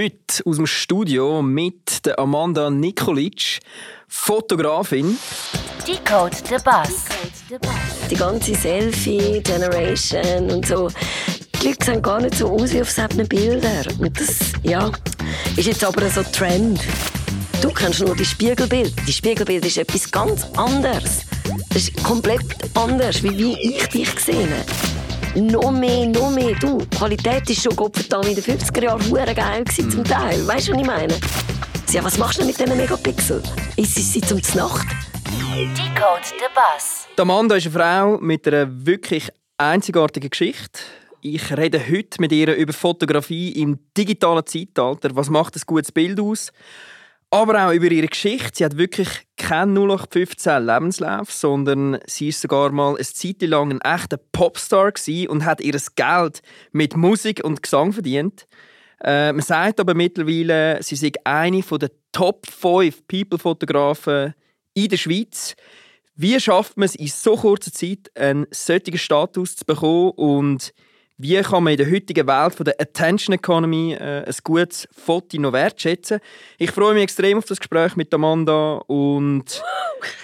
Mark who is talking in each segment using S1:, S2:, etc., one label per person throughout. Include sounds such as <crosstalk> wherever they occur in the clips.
S1: heute aus dem Studio mit der Amanda Nikolic, Fotografin.
S2: Decode the Bus.
S3: Die ganze Selfie-Generation und so. Die Leute sehen gar nicht so aus wie auf solchen Bildern. Und das, ja, ist jetzt aber so ein Trend. Du kennst nur die Spiegelbild. Die Spiegelbild ist etwas ganz anderes. Das ist komplett anders, wie, wie ich dich gesehen habe. Noch mehr, noch mehr. Du, die Qualität ist schon Gottverdammt in den 50er Jahren hure geil gewesen, zum Teil. Weißt du, was ich meine? Ja, was machst du mit diesen Megapixel? Ist es sie zum Nacht?
S2: Decode the Bus.
S1: Die Amanda ist eine Frau mit einer wirklich einzigartigen Geschichte. Ich rede heute mit ihr über Fotografie im digitalen Zeitalter. Was macht ein gutes Bild aus? Aber auch über ihre Geschichte. Sie hat wirklich keinen 0815 Lebenslauf, sondern sie ist sogar mal eine Zeit lang ein echter Popstar und hat ihr Geld mit Musik und Gesang verdient. Äh, man sagt aber mittlerweile, sie sei eine der Top 5 People-Fotografen in der Schweiz. Wie schafft man es in so kurzer Zeit, einen solchen Status zu bekommen und wie kann man in der heutigen Welt von der Attention Economy äh, ein gutes Foto noch wertschätzen? Ich freue mich extrem auf das Gespräch mit Amanda und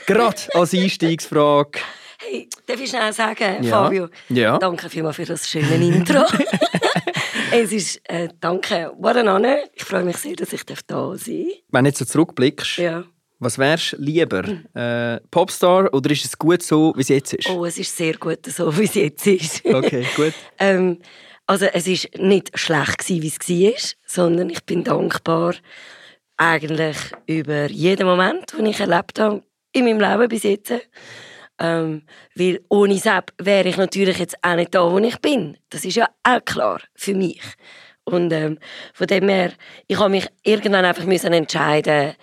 S1: gerade als Einstiegsfrage.
S3: Hey, darf ich schnell sagen,
S1: Ja.
S3: Fabio?
S1: Ja.
S3: Danke vielmals für das schöne Intro. <laughs> es ist, äh, danke, what an honor. Ich freue mich sehr, dass ich da sein darf.
S1: Wenn du jetzt so zurückblickst,
S3: Ja.
S1: Was wärst du lieber? Äh, Popstar oder ist es gut so, wie es jetzt ist?
S3: Oh, es ist sehr gut, so wie es jetzt ist.
S1: Okay, gut. <laughs>
S3: ähm, also es ist nicht schlecht gewesen, wie es war, sondern ich bin dankbar eigentlich über jeden Moment, den ich erlebt habe in meinem Leben bis jetzt. Ähm, weil ohne Sepp wäre ich natürlich jetzt auch nicht da, wo ich bin. Das ist ja auch klar für mich. Und ähm, von dem her, ich habe mich irgendwann einfach müssen entscheiden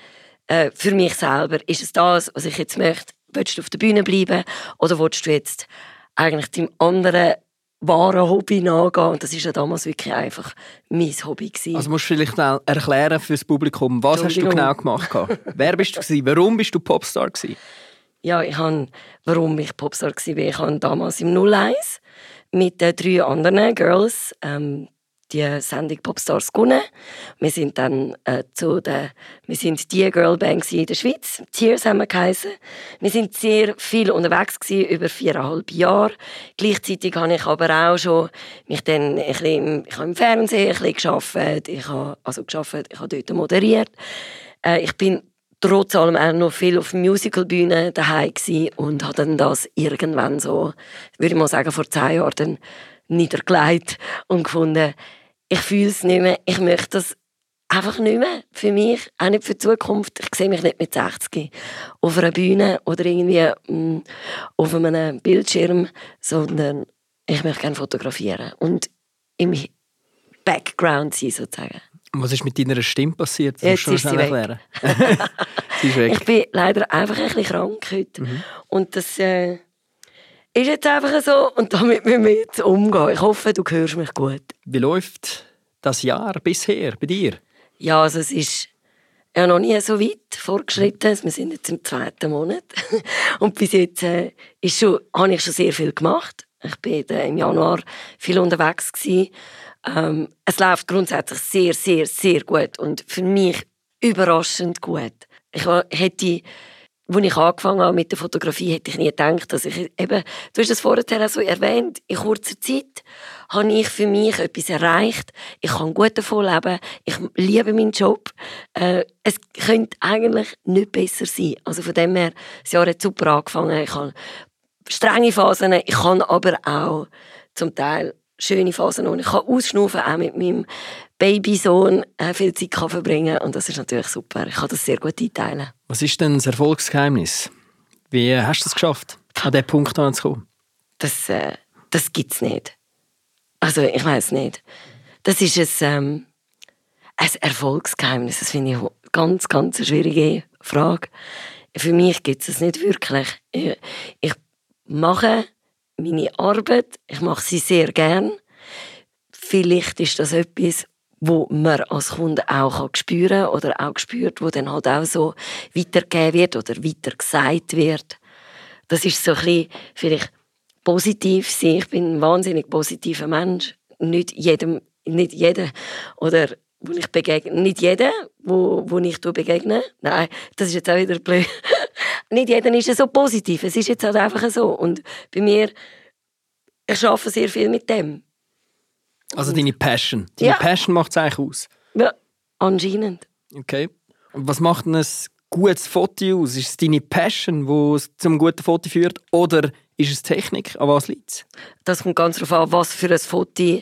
S3: äh, für mich selber. Ist es das, was ich jetzt möchte? Willst du auf der Bühne bleiben oder willst du jetzt eigentlich deinem anderen wahren Hobby nachgehen? Und das ist ja damals wirklich einfach mein Hobby gewesen.
S1: Also musst du vielleicht schnell erklären für das Publikum, was hast du genau gemacht? Wer bist du gewesen? Warum bist du Popstar gewesen?
S3: Ja, ich han, warum ich Popstar war, ich habe damals im 01 mit den drei anderen Girls ähm, die Sendung Popstars gewonnen. Wir sind dann äh, zu der, wir sind die Girlband in der Schweiz. Tears haben wir geheißen. Wir sind sehr viel unterwegs gewesen, über viereinhalb Jahre. Gleichzeitig habe ich aber auch schon mich dann ein bisschen, im- ich habe im Fernsehen ein bisschen gearbeitet. Ich habe, also gearbeitet, ich habe dort moderiert. Äh, ich bin trotz allem auch noch viel auf Musicalbühnen daheim und habe dann das irgendwann so, würde ich mal sagen, vor zehn Jahren niedergelegt und gefunden, ich fühle es nicht mehr, ich möchte das einfach nicht mehr für mich, auch nicht für die Zukunft. Ich sehe mich nicht mit 60 auf einer Bühne oder irgendwie mm, auf einem Bildschirm, sondern ich möchte gerne fotografieren und im Background sein sozusagen.
S1: Was ist mit deiner Stimme passiert? Das
S3: Jetzt
S1: musst du schnell <laughs> <laughs>
S3: sie
S1: erklären.
S3: Ich bin leider einfach ein bisschen krank heute. Und das äh, ist jetzt einfach so. Und damit müssen wir jetzt umgehen. Ich hoffe, du hörst mich gut.
S1: Wie läuft das Jahr bisher bei dir?
S3: Ja, also es ist ja noch nie so weit fortgeschritten. Wir sind jetzt im zweiten Monat. <laughs> Und bis jetzt äh, ist schon, habe ich schon sehr viel gemacht. Ich bin äh, im Januar viel unterwegs. Gewesen. Ähm, es läuft grundsätzlich sehr, sehr, sehr gut. Und für mich überraschend gut. Ich wa- hätte, als ich angefangen habe mit der Fotografie, hätte ich nie gedacht, dass ich eben, du hast es vorher auch so erwähnt, in kurzer Zeit habe ich für mich etwas erreicht. Ich kann gut davon leben. Ich liebe meinen Job. Äh, es könnte eigentlich nicht besser sein. Also von dem her, das Jahr hat super angefangen. Ich habe strenge Phasen, ich kann aber auch zum Teil schöne Phasen und ich kann ausschnaufen, auch mit meinem Babysohn äh, viel Zeit kann verbringen und das ist natürlich super. Ich kann das sehr gut einteilen.
S1: Was ist denn das Erfolgsgeheimnis? Wie hast du es geschafft, an diesen Punkt anzukommen?
S3: Das, äh, das gibt es nicht. Also ich weiß nicht. Das ist ein, ähm, ein Erfolgsgeheimnis. Das finde ich eine ganz, ganz eine schwierige Frage. Für mich gibt es es nicht wirklich. Ich, ich mache meine Arbeit, ich mache sie sehr gern. Vielleicht ist das etwas, wo man als Kunde auch kann spüren oder auch spürt, wo dann halt auch so weitergegeben wird oder weitergesagt wird. Das ist so ein bisschen vielleicht positiv sein. Ich bin ein wahnsinnig positiver Mensch. Nicht jedem, nicht jeder oder wo ich begegne. Nicht jeder, wo, wo ich begegne. Nein, das ist jetzt auch wieder blöd. <laughs> nicht jeder ist so positiv. Es ist jetzt halt einfach so. Und bei mir, ich arbeite sehr viel mit dem.
S1: Also deine Passion. Deine
S3: Ja.
S1: Passion macht es eigentlich aus.
S3: Ja, anscheinend.
S1: Okay. Und was macht denn ein gutes Foto aus? Ist es deine Passion, die es zum guten Foto führt? Oder ist es Technik? An was liegt es?
S3: Das kommt ganz darauf an, was für ein Foto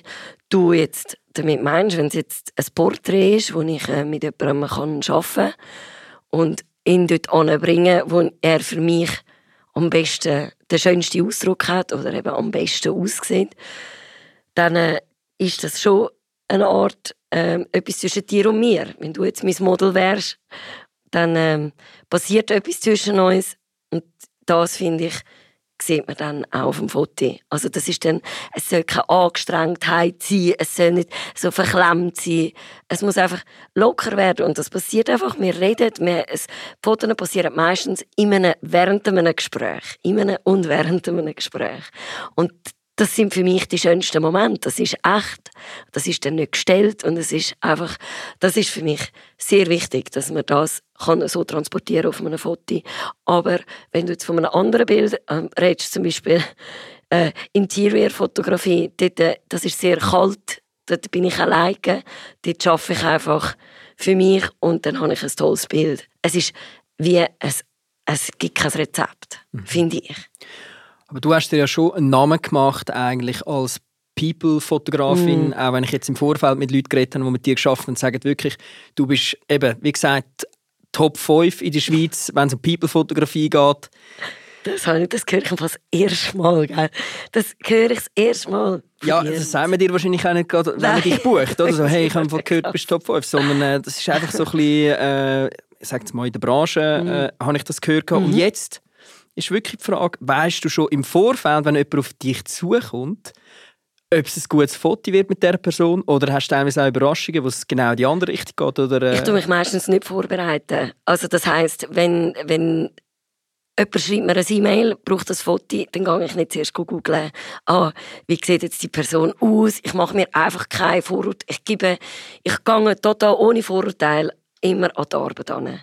S3: du jetzt damit meinst. Wenn es jetzt ein Porträt ist, wo ich äh, mit jemandem kann arbeiten kann und ihn dort anbringen, wo er für mich am besten den schönsten Ausdruck hat oder eben am besten aussieht, dann äh, ist das schon eine Art ähm, etwas zwischen dir und mir. Wenn du jetzt mein Model wärst, dann ähm, passiert etwas zwischen uns und das finde ich sieht man dann auch auf dem Foto. Also das ist dann, es soll keine Angestrengtheit sein, es soll nicht so verklemmt sein. Es muss einfach locker werden und das passiert einfach. Wir reden, wir, es, Fotos passieren meistens in einem, während einem Gespräch. In einem und während einem Gespräch. Und das sind für mich die schönsten Momente. Das ist echt. Das ist dann nicht gestellt und es ist einfach, das ist für mich sehr wichtig, dass man das kann so transportieren auf einem Foto. Aber wenn du jetzt von einem anderen Bild ähm, redest, zum Beispiel äh, Interior-Fotografie, äh, das ist sehr kalt. Dort bin ich alleine. Dort arbeite ich einfach für mich und dann habe ich ein tolles Bild. Es ist wie ein, es gibt kein Rezept, finde ich.
S1: Aber du hast dir ja schon einen Namen gemacht eigentlich als People-Fotografin,
S3: Mm.
S1: auch wenn ich jetzt im Vorfeld mit Leuten geredet habe, die mit dir geschafft haben und sagen wirklich, du bist eben, wie gesagt, Top 5 in der Schweiz, wenn es um People-Fotografie geht.
S3: Das, habe ich, das höre ich fast das erste Mal. Gell? Das höre ich das erste Mal.
S1: Ja, das sagen wir dir wahrscheinlich auch nicht gerade, wenn man dich bucht. Oder so, hey, ich habe <laughs> gehört, du bist Top 5. Sondern äh, das ist einfach so ein bisschen, äh, ich sage jetzt mal, in der Branche äh, habe ich das gehört. gehabt. Und jetzt ist wirklich die Frage, weißt du schon im Vorfeld, wenn jemand auf dich zukommt, ob es ein gutes Foto wird mit dieser Person oder hast du teilweise auch Überraschungen, wo es genau in die andere Richtung geht? Oder, äh,
S3: Ich tue mich meistens nicht vorbereiten. Also das heisst, wenn, wenn jemand schreibt mir ein E-Mail, braucht das Foto, dann gehe ich nicht zuerst googeln, ah, wie sieht jetzt die Person aus. Ich mache mir einfach keine Vorurteile. Ich gebe, ich gehe total ohne Vorurteil immer an die Arbeit an.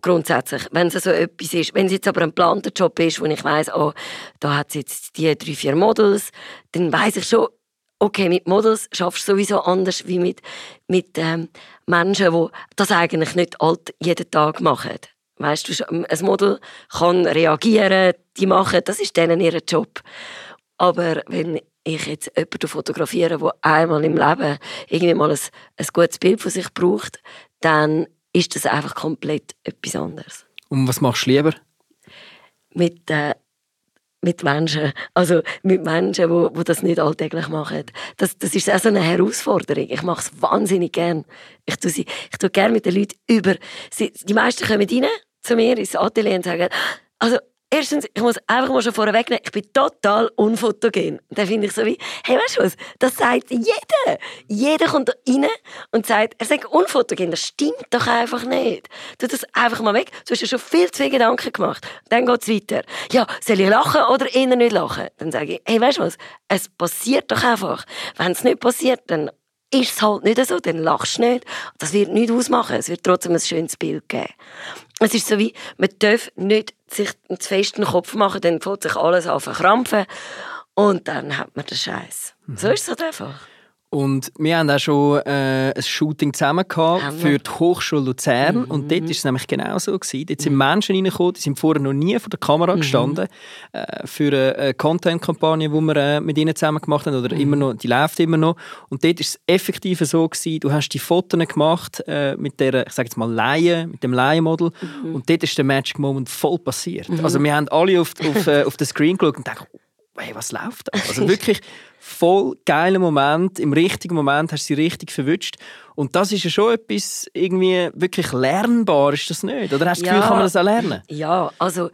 S3: Grundsätzlich, wenn es so etwas ist, wenn es jetzt aber ein geplanter Job ist, wo ich weiss, oh, da hat es jetzt die drei, vier Models, dann weiss ich schon, okay, mit Models schaffst du sowieso anders wie mit, mit ähm, Menschen, die das eigentlich nicht alt jeden Tag machen. Weißt du, ein Model kann reagieren, die machen, das ist denen ihr Job. Aber wenn ich jetzt jemanden fotografiere, der einmal im Leben irgendwie mal ein, ein gutes Bild von sich braucht, dann ist das einfach komplett etwas anderes.
S1: Und was machst du lieber?
S3: Mit, äh, mit Menschen, also mit Menschen, die, die das nicht alltäglich machen. Das, das ist auch so eine Herausforderung. Ich mache es wahnsinnig gern. Ich tue, sie, ich tue gerne mit den Leuten über. Sie, die meisten kommen rein zu mir ins Atelier und sagen, also Erstens, ich muss einfach mal schon vorweg nehmen, ich bin total unfotogen. Und dann finde ich so wie, hey, weißt du was, das sagt jeder. Jeder kommt da rein und sagt, er sagt unfotogen. Das stimmt doch einfach nicht. Tu das einfach mal weg. Du hast ja schon viel zu viele Gedanken gemacht. Dann geht es weiter. Ja, soll ich lachen oder eher nicht lachen? Dann sage ich, hey, weißt du was, es passiert doch einfach. Wenn es nicht passiert, dann ist es halt nicht so, dann lachst du nicht. Das wird nichts ausmachen. Es wird trotzdem ein schönes Bild geben. Es ist so wie, man darf nicht sich einen zu festen Kopf machen, dann fängt sich alles an zu verkrampfen und dann hat man den Scheiß. So ist es halt einfach.
S1: Und wir haben auch schon äh, ein Shooting zusammen gehabt für die Hochschule Luzern.
S3: Mhm.
S1: Und dort war es nämlich genau so. Gewesen. Dort sind Menschen reingekommen, die sind vorher noch nie vor der Kamera
S3: Mhm.
S1: gestanden. Äh, für eine, eine Content-Kampagne, die wir äh, mit ihnen zusammen gemacht haben. Oder
S3: Mhm.
S1: immer noch, die läuft immer noch. Und dort war es effektiv so, gewesen, du hast die Fotos gemacht äh, mit der, ich sage jetzt mal Laie, mit dem Laienmodel.
S3: Mhm.
S1: Und dort ist der Magic Moment voll passiert. Also wir haben alle auf, auf, äh, auf den Screen geschaut und dachten, hey, was läuft da? Also wirklich voll geiler Moment. Im richtigen Moment hast du sie richtig verwünscht. Und das ist ja schon etwas irgendwie wirklich lernbar, ist das nicht? Oder hast du das Gefühl, kann man das auch lernen?
S3: Ja, also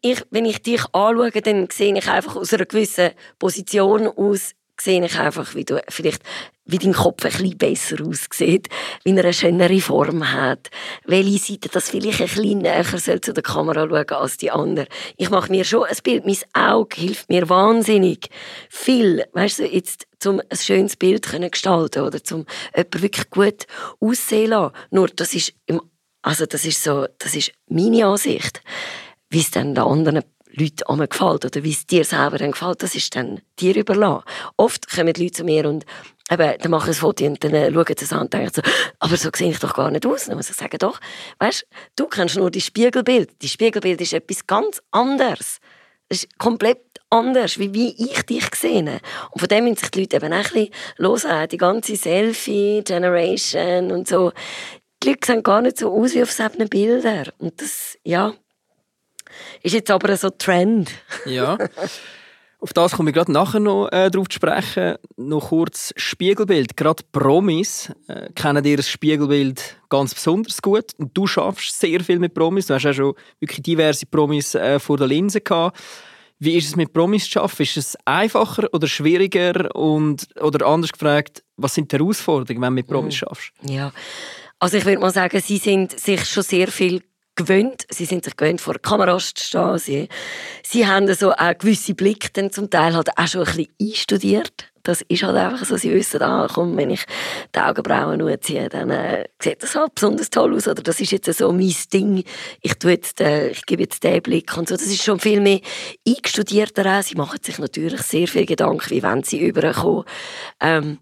S3: ich, wenn ich dich anschaue, dann sehe ich einfach aus einer gewissen Position aus sehe ich einfach, wie du vielleicht wie dein Kopf ein bisschen besser aussieht, wie er eine schönere Form hat, welche Seite das vielleicht ein bisschen näher soll zu der Kamera schauen als die andere. Ich mache mir schon ein Bild, mein Auge hilft mir wahnsinnig viel, weißt du, jetzt zum ein schönes Bild können gestalten oder zum jemanden wirklich gut aussehen lassen. Nur das ist im, also das ist so, das ist meine Ansicht, wie es dann den anderen Leuten gefällt oder wie es dir selber gefällt, das ist dann dir überlassen. Oft kommen Leute zu mir und eben, dann machen ein Foto und dann äh, schauen sie es an und denken so, aber so sehe ich doch gar nicht aus. Dann muss ich sagen, doch, weißt, du kennst nur die Spiegelbild. Die Spiegelbild ist etwas ganz anderes. Es ist komplett anders, wie, wie ich dich sehe. Und von dem müssen sich die Leute eben auch ein bisschen hören. Die ganze Selfie-Generation und so. Die Leute sehen gar nicht so aus wie auf solchen Bildern. Und das, ja, ist jetzt aber so ein Trend.
S1: Ja. Auf das komme ich gerade nachher noch äh, darauf zu sprechen. Noch kurz Spiegelbild. Gerade Promis äh, kennen ihr das Spiegelbild ganz besonders gut. Und du schaffst sehr viel mit Promis. Du hast auch schon wirklich diverse Promis äh, vor der Linse gehabt. Wie ist es mit Promis zu arbeiten? Ist es einfacher oder schwieriger? Und, oder anders gefragt, was sind die Herausforderungen, wenn du mit Promis
S3: Mhm.
S1: schaffst?
S3: Ja, also ich würde mal sagen, sie sind sich schon sehr viel gewöhnt. Sie sind sich gewöhnt, vor der Kamera zu stehen. Sie, sie haben so auch gewisse Blicke dann zum Teil halt auch schon ein bisschen einstudiert. Das ist halt einfach so, sie wissen, ah, komm, wenn ich die Augenbrauen ziehe, dann äh, sieht das halt besonders toll aus. Oder das ist jetzt so mein Ding. Ich, tue jetzt, äh, ich gebe jetzt den Blick und so. Das ist schon viel mehr eingestudierter. Sie machen sich natürlich sehr viel Gedanken, wie wenn sie überkommen. Ähm,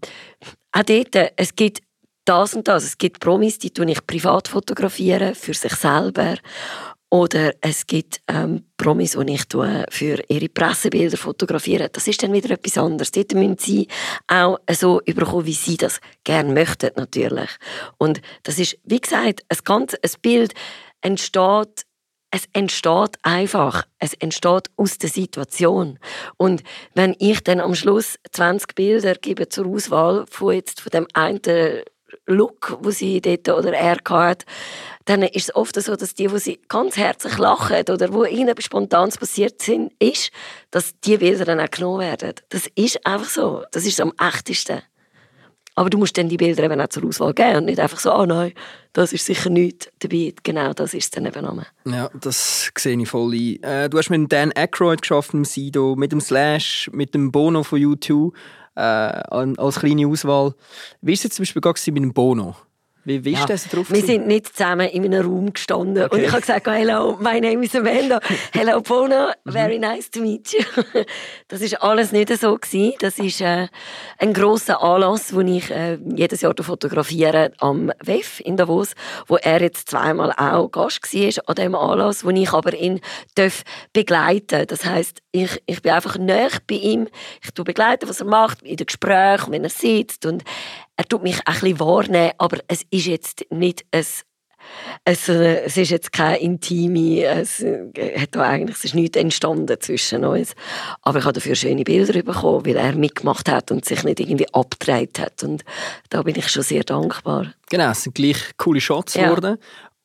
S3: auch dort, äh, es gibt das und das. Es gibt Promis, die tue ich privat fotografieren, für sich selber. Oder es gibt ähm, Promis, die ich tue für ihre Pressebilder fotografieren. Das ist dann wieder etwas anderes. Dort müssen sie auch so überkommen, wie sie das gerne möchten, natürlich. Und das ist, wie gesagt, ein ganzes ein Bild entsteht es entsteht einfach. Es entsteht aus der Situation. Und wenn ich dann am Schluss 20 Bilder gebe zur Auswahl von jetzt von dem einen Look, wo sie dort oder er hat, dann ist es oft so, dass die, wo sie ganz herzlich lachen oder wo irgendetwas Spontanes passiert sind, ist, dass die Bilder dann auch genommen werden. Das ist einfach so. Das ist am echtesten. Aber du musst dann die Bilder eben auch zur Auswahl geben und nicht einfach so, oh nein, das ist sicher nichts dabei. Genau, das ist es dann eben auch.
S1: Ja, das sehe ich voll ein. Äh, du hast mit Dan Aykroyd geschafft, mit Sido, mit dem Slash, mit dem Bono von U2 äh, als kleine Auswahl. Wie war es jetzt zum Beispiel mit dem Bono? Wie, wie ist
S3: Ja,
S1: das drauf?
S3: Wir sind nicht zusammen in einem Raum gestanden
S1: Okay.
S3: und ich habe gesagt, hello, my name is Amanda. Hello Bono, very nice to meet you. <laughs> Das ist alles nicht so gewesen. Das ist äh, ein grosser Anlass, den ich äh, jedes Jahr fotografiere am WEF in Davos, wo er jetzt zweimal auch Gast war an diesem Anlass, wo ich aber ihn darf begleiten. Das heißt, ich, ich bin einfach näher bei ihm. Ich tu begleiten, was er macht, in den Gesprächen, wenn er sitzt und er tut mich ein bisschen wahrnehmen, aber es ist jetzt nicht ein es, äh, es ist jetzt keine intime, es, äh, hat da eigentlich, es ist nichts entstanden zwischen uns. Aber ich habe dafür schöne Bilder bekommen, weil er mitgemacht hat und sich nicht irgendwie abgedreht hat. Und da bin ich schon sehr dankbar.
S1: Genau, es sind gleich coole Shots
S3: Ja.
S1: geworden.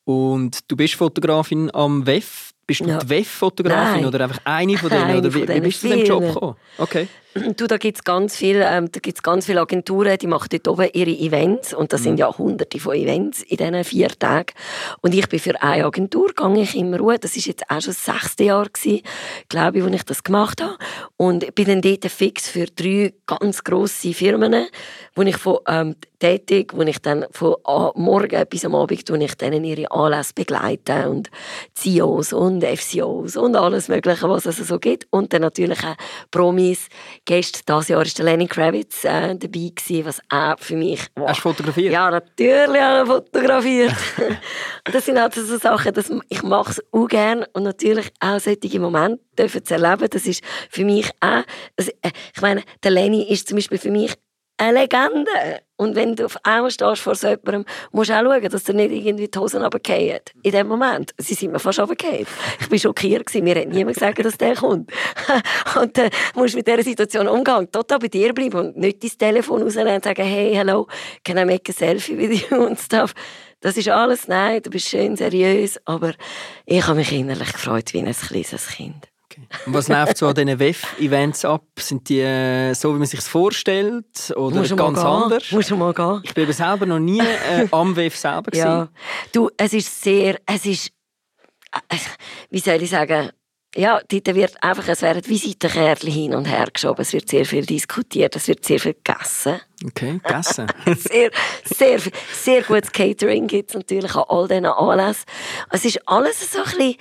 S1: Und du bist Fotografin am WEF. Bist du
S3: Ja.
S1: die WEF-Fotografin oder einfach eine von denen?
S3: Eine
S1: oder wie, wie bist du zu dem Job gekommen? Okay.
S3: Du, da gibt es ganz viele, ähm, da gibt's ganz viele Agenturen, die machen dort oben ihre Events und das sind ja hunderte von Events in diesen vier Tagen. Und ich bin für eine Agentur, gehe ich immer ruhen. Das ist jetzt auch schon das sechste Jahr gewesen, glaube ich, wo ich das gemacht habe. Und bin dann dort fix für drei ganz grosse Firmen, wo ich von ähm, tätig, wo ich dann von morgen bis am Abend tue ich denen ihre Anlässe begleite und CEOs und FCOs und alles Mögliche, was es so gibt. Und dann natürlich auch Promis, Gäste. Dieses Jahr war der Lenny Kravitz äh, dabei, gewesen, was auch für mich... wow.
S1: Hast du fotografiert?
S3: Ja, natürlich habe ich fotografiert. <laughs> das sind halt so Sachen, dass ich mache es auch gerne und natürlich auch solche Momente dürfen zu erleben. Das ist für mich auch, also, äh, ich meine, der Lenny ist zum Beispiel für mich eine Legende. Und wenn du auf einmal stehst vor so jemandem, musst du auch schauen, dass er nicht irgendwie die Hosen runterfallen. In dem Moment. Sie sind mir fast runtergefallen. Ich war schockiert. gewesen. Mir hat niemand gesagt, dass der kommt. <laughs> und dann musst du mit dieser Situation umgehen. Total bei dir bleiben und nicht dein Telefon rausnehmen und sagen, hey, hello, can I make a selfie with you <laughs> und stuff. Das ist alles, nein, du bist schön seriös, aber ich habe mich innerlich gefreut wie ein kleines Kind.
S1: Und was läuft so an diesen WEF-Events ab? Sind die äh, so, wie man sich vorstellt? Oder
S3: Musst
S1: ganz anders?
S3: Musst du mal gehen.
S1: Ich bin aber selber noch nie äh, am WEF selber.
S3: Ja. Du, es ist sehr, es ist, äh, wie soll ich sagen, ja, dort wird einfach, es werden Visitenkärtchen hin und her geschoben, es wird sehr viel diskutiert, es wird sehr viel gegessen.
S1: Okay, gegessen. <laughs>
S3: sehr, sehr, viel- sehr gutes Catering gibt es natürlich an all diesen Anlässen. Es ist alles so ein bisschen,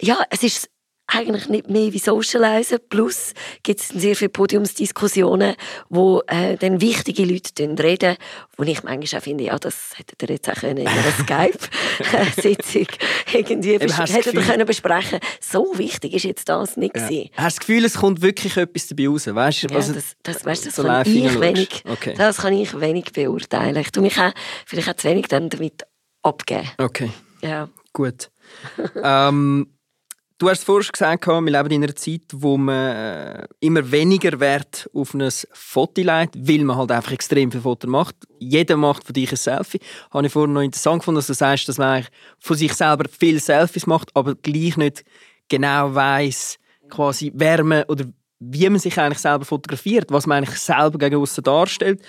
S3: ja, es ist eigentlich nicht mehr wie Socializen. Plus gibt es sehr viele Podiumsdiskussionen, wo äh, dann wichtige Leute reden, wo ich manchmal auch finde, ja, das hättet ihr jetzt auch können in einer <laughs> Skype-Sitzung irgendwie
S1: Eben,
S3: hättet ihr können besprechen. So wichtig ist jetzt das nicht
S1: Ja.
S3: gewesen.
S1: Hast du das Gefühl, es kommt wirklich etwas dabei raus? Weißt du,
S3: Ja,
S1: also,
S3: das, das, weißt, das
S1: so
S3: kann ich wenig,
S1: Okay.
S3: das kann ich wenig beurteilen. Ich tue mich auch, vielleicht auch zu wenig dann damit abgeben.
S1: okay,
S3: Ja.
S1: gut. <laughs> ähm, du hast vorhin gesagt, wir leben in einer Zeit, wo man äh, immer weniger Wert auf ein Foto legt, weil man halt einfach extrem viele Fotos macht. Jeder macht von dich ein Selfie. Habe ich vorhin noch interessant gefunden, dass du sagst, dass man von sich selber viele Selfies macht, aber gleich nicht genau weiß, quasi wer man oder wie man sich eigentlich selber fotografiert, was man eigentlich selber gegen außen darstellt.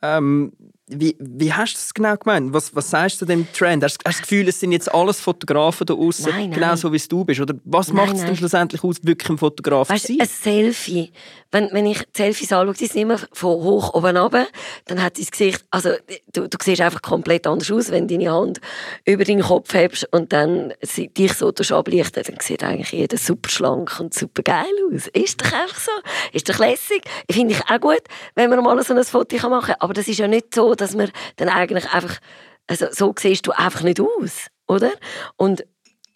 S1: Ähm, wie, wie hast du das genau gemeint? Was, was sagst du zu dem Trend? Hast, hast du das Gefühl, es sind jetzt alles Fotografen da außen, genau so wie es du bist? Oder was macht es denn schlussendlich aus, wirklich ein Fotograf
S3: Weißt
S1: zu sein?
S3: ein Selfie. Wenn, wenn ich Selfies anschaue, die sind immer von hoch oben runter, dann hat das Gesicht, also du, du siehst einfach komplett anders aus, wenn du deine Hand über deinen Kopf hebst und dann dich so ablichten, dann sieht eigentlich jeder super schlank und super geil aus. Ist doch einfach so. Ist doch lässig. Finde ich auch gut, wenn man mal so ein Foto machen kann. Aber das ist ja nicht so, dass man dann eigentlich einfach, also so siehst du einfach nicht aus, oder? Und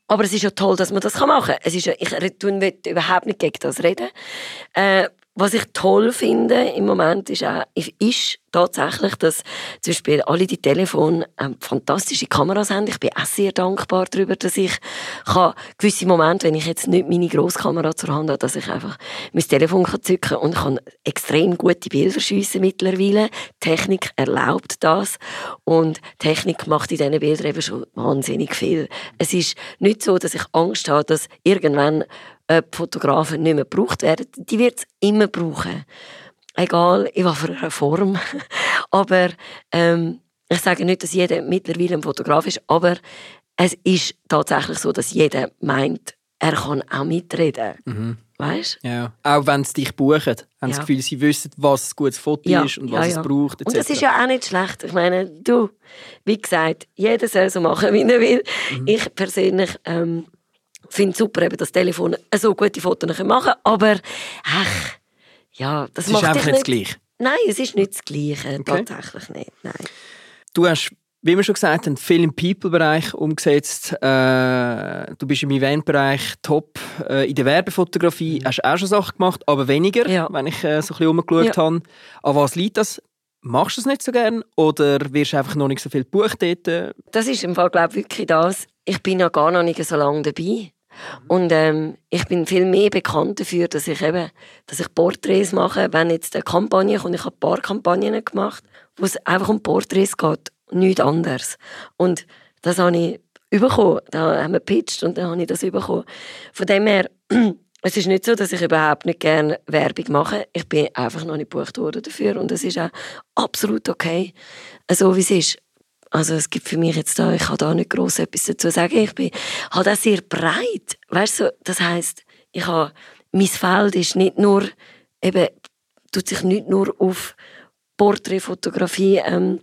S3: aber es ist ja toll, dass man das machen kann. Es ist ja, ich will überhaupt nicht gegen das reden. Äh, was ich toll finde im Moment ist, auch, ist tatsächlich, dass zum Beispiel alle die Telefone ähm, fantastische Kameras haben. Ich bin auch sehr dankbar darüber, dass ich kann, gewisse Momente, wenn ich jetzt nicht meine Grosskamera zur Hand habe, dass ich einfach mein Telefon kann zücken und kann extrem gute Bilder schiessen mittlerweile. Technik erlaubt das und Technik macht in diesen Bildern eben schon wahnsinnig viel. Es ist nicht so, dass ich Angst habe, dass irgendwann äh, die Fotografen nicht mehr gebraucht werden. Die wird es immer brauchen. Egal in was für einer Form. <laughs> aber ähm, ich sage nicht, dass jeder mittlerweile ein Fotograf ist, aber es ist tatsächlich so, dass jeder meint, er kann auch mitreden.
S1: Mhm.
S3: Weißt
S1: Ja. Auch wenn sie dich buchen, haben
S3: Ja.
S1: das Gefühl, sie wissen, was ein gutes Foto
S3: Ja,
S1: ist und was
S3: ja.
S1: es braucht, etc.
S3: Und das ist ja auch nicht schlecht. Ich meine, du, wie gesagt, jeder soll so machen, <laughs> wie er will.
S1: Mhm.
S3: Ich persönlich ähm, finde es super, eben, dass Telefon so gute Fotos machen können, aber ach, ja, das
S1: es ist
S3: macht
S1: einfach
S3: dich
S1: nicht das Gleiche.
S3: Nein, es ist nicht das Gleiche,
S1: Okay.
S3: tatsächlich nicht. Nein.
S1: Du hast, wie wir schon gesagt haben, viel im People-Bereich umgesetzt. Äh, du bist im Eventbereich top. Äh, in der Werbefotografie hast du auch schon Sachen gemacht, aber weniger,
S3: Mhm. Ja.
S1: wenn ich äh, so ein bisschen umgeschaut
S3: Ja.
S1: habe. An was liegt das? Machst du es nicht so gern oder wirst du einfach noch nicht so viel gebucht dort?
S3: Das ist im Fall, glaube ich, wirklich das. Ich bin ja gar noch nicht so lange dabei. Und ähm, ich bin viel mehr bekannt dafür, dass ich eben, dass ich Porträts mache, wenn jetzt eine Kampagne kommt. Ich habe ein paar Kampagnen gemacht, wo es einfach um Porträts geht, nichts anderes. Und das habe ich bekommen. Da haben wir gepitcht und dann habe ich das bekommen. Von dem her, <clears throat> es ist nicht so, dass ich überhaupt nicht gerne Werbung mache. Ich bin einfach noch nicht gebucht worden dafür und es ist auch absolut okay, so wie es ist. Also es gibt für mich jetzt da, ich kann da nicht groß etwas dazu sagen. Ich bin halt auch sehr breit, weißt du. Das heißt, ich habe mein Feld ist nicht nur eben tut sich nicht nur auf Porträtfotografie, ähm,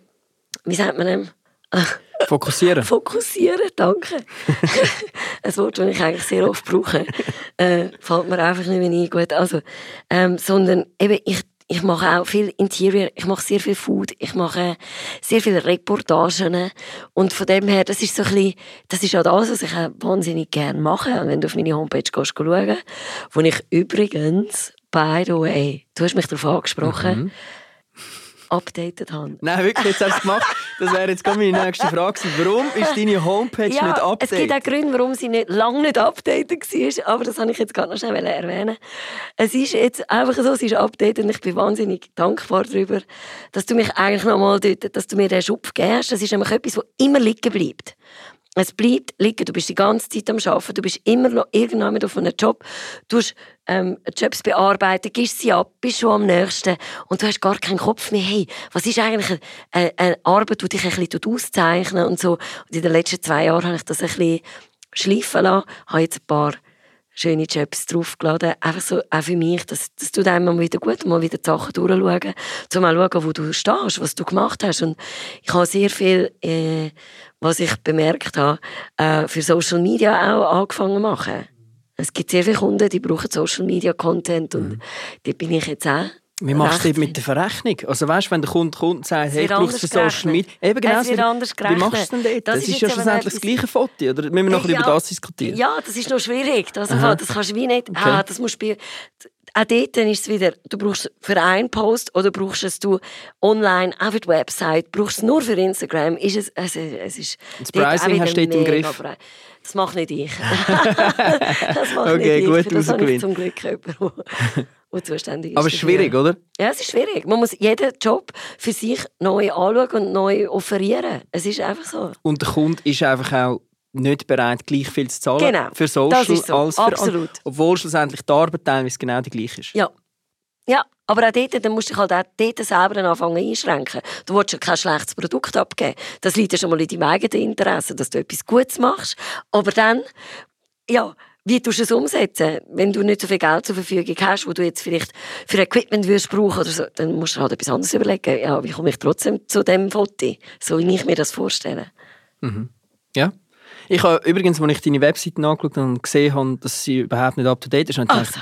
S3: wie sagt man dem? <laughs>
S1: Fokussieren.
S3: Fokussieren, danke. <laughs> ein Wort, das ich eigentlich sehr oft brauche. Äh, fällt mir einfach nicht mehr ein. Gut, also, ähm, sondern eben, ich, ich mache auch viel Interior, ich mache sehr viel Food, ich mache sehr viele Reportagen. Und von dem her, das ist so ein bisschen, das ist auch das, was ich auch wahnsinnig gerne mache. Und wenn du auf meine Homepage gehst, schauen, wo ich übrigens, by the way, du hast mich darauf angesprochen,
S1: Mhm.
S3: Updated habe.
S1: Nein, wirklich, jetzt hast du es gemacht. Das wäre jetzt meine nächste Frage gewesen. Warum ist deine Homepage nicht
S3: Ja,
S1: updated?
S3: es gibt auch Gründe, warum sie nicht, lange nicht updated war, aber das wollte ich jetzt gerade noch schnell erwähnen. Es ist jetzt einfach so, sie ist updated und ich bin wahnsinnig dankbar darüber, dass du mich eigentlich noch mal dort, dass du mir den Schub hast. Das ist nämlich etwas, was immer liegen bleibt. Es bleibt liegen. Du bist die ganze Zeit am Arbeiten. Du bist immer noch irgendwann auf einem Job. Du hast ähm, Jobs bearbeiten, gibst sie ab, bist schon am nächsten. Und du hast gar keinen Kopf mehr. Hey, was ist eigentlich eine, eine Arbeit, die dich ein bisschen auszeichnet und so. Und in den letzten zwei Jahren habe ich das ein bisschen schleifen lassen. Habe jetzt ein paar schöne Jobs draufgeladen. Einfach so, auch für mich. Das, das tut einem mal wieder gut, mal wieder die Sachen durchschauen. Um mal schauen, wo du stehst, was du gemacht hast. Und ich habe sehr viel, äh, was ich bemerkt habe, äh, für Social Media auch angefangen zu machen. Es gibt sehr viele Kunden, die brauchen Social Media Content und mhm. da bin ich jetzt auch
S1: wie machst du das mit der Verrechnung? Also weißt, du, wenn der Kunde kommt und sagt, hey, ich brauche für Social Media. Eben genau, Wie machst du denn dort? Das, das ist, ist ja schlussendlich das gleiche Foto. Oder müssen wir noch ja, über das diskutieren?
S3: Ja, das ist noch schwierig. Das, das kannst du wie nicht... Okay. Ah, das musst du auch dort ist es wieder, du brauchst für einen Post oder brauchst es du online auf der Website, brauchst es nur für Instagram, ist es, also, es ist
S1: das Pricing hast du im Griff?
S3: Das mache nicht ich. <laughs> das mache okay, nicht ich. Gut das habe ich zum Glück jemanden, der zuständig ist.
S1: Aber es ist schwierig, oder?
S3: Ja, es ist schwierig. Man muss jeden Job für sich neu anschauen und neu offerieren. Es ist einfach so.
S1: Und der Kunde ist einfach auch nicht bereit, gleich viel zu zahlen
S3: genau.
S1: für Social
S3: so.
S1: als für
S3: Absolut.
S1: Obwohl schlussendlich die Arbeit teilweise genau die gleiche ist.
S3: Ja. Ja, aber auch dort, dann musst du dich halt auch dort selber anfangen einschränken. Du willst ja kein schlechtes Produkt abgeben. Das liegt ja schon mal in deinem eigenen Interesse, dass du etwas Gutes machst. Aber dann, ja, wie tust du es umsetzen? Wenn du nicht so viel Geld zur Verfügung hast, wo du jetzt vielleicht für Equipment würdest brauchen oder so, dann musst du halt etwas anderes überlegen. Ja, wie komme ich trotzdem zu dem Foto, so wie ich mir das vorstelle.
S1: Mhm. Ja. Ich habe übrigens, als ich deine Webseite angeschaut habe und gesehen habe, dass sie überhaupt nicht up to date ist, habe also.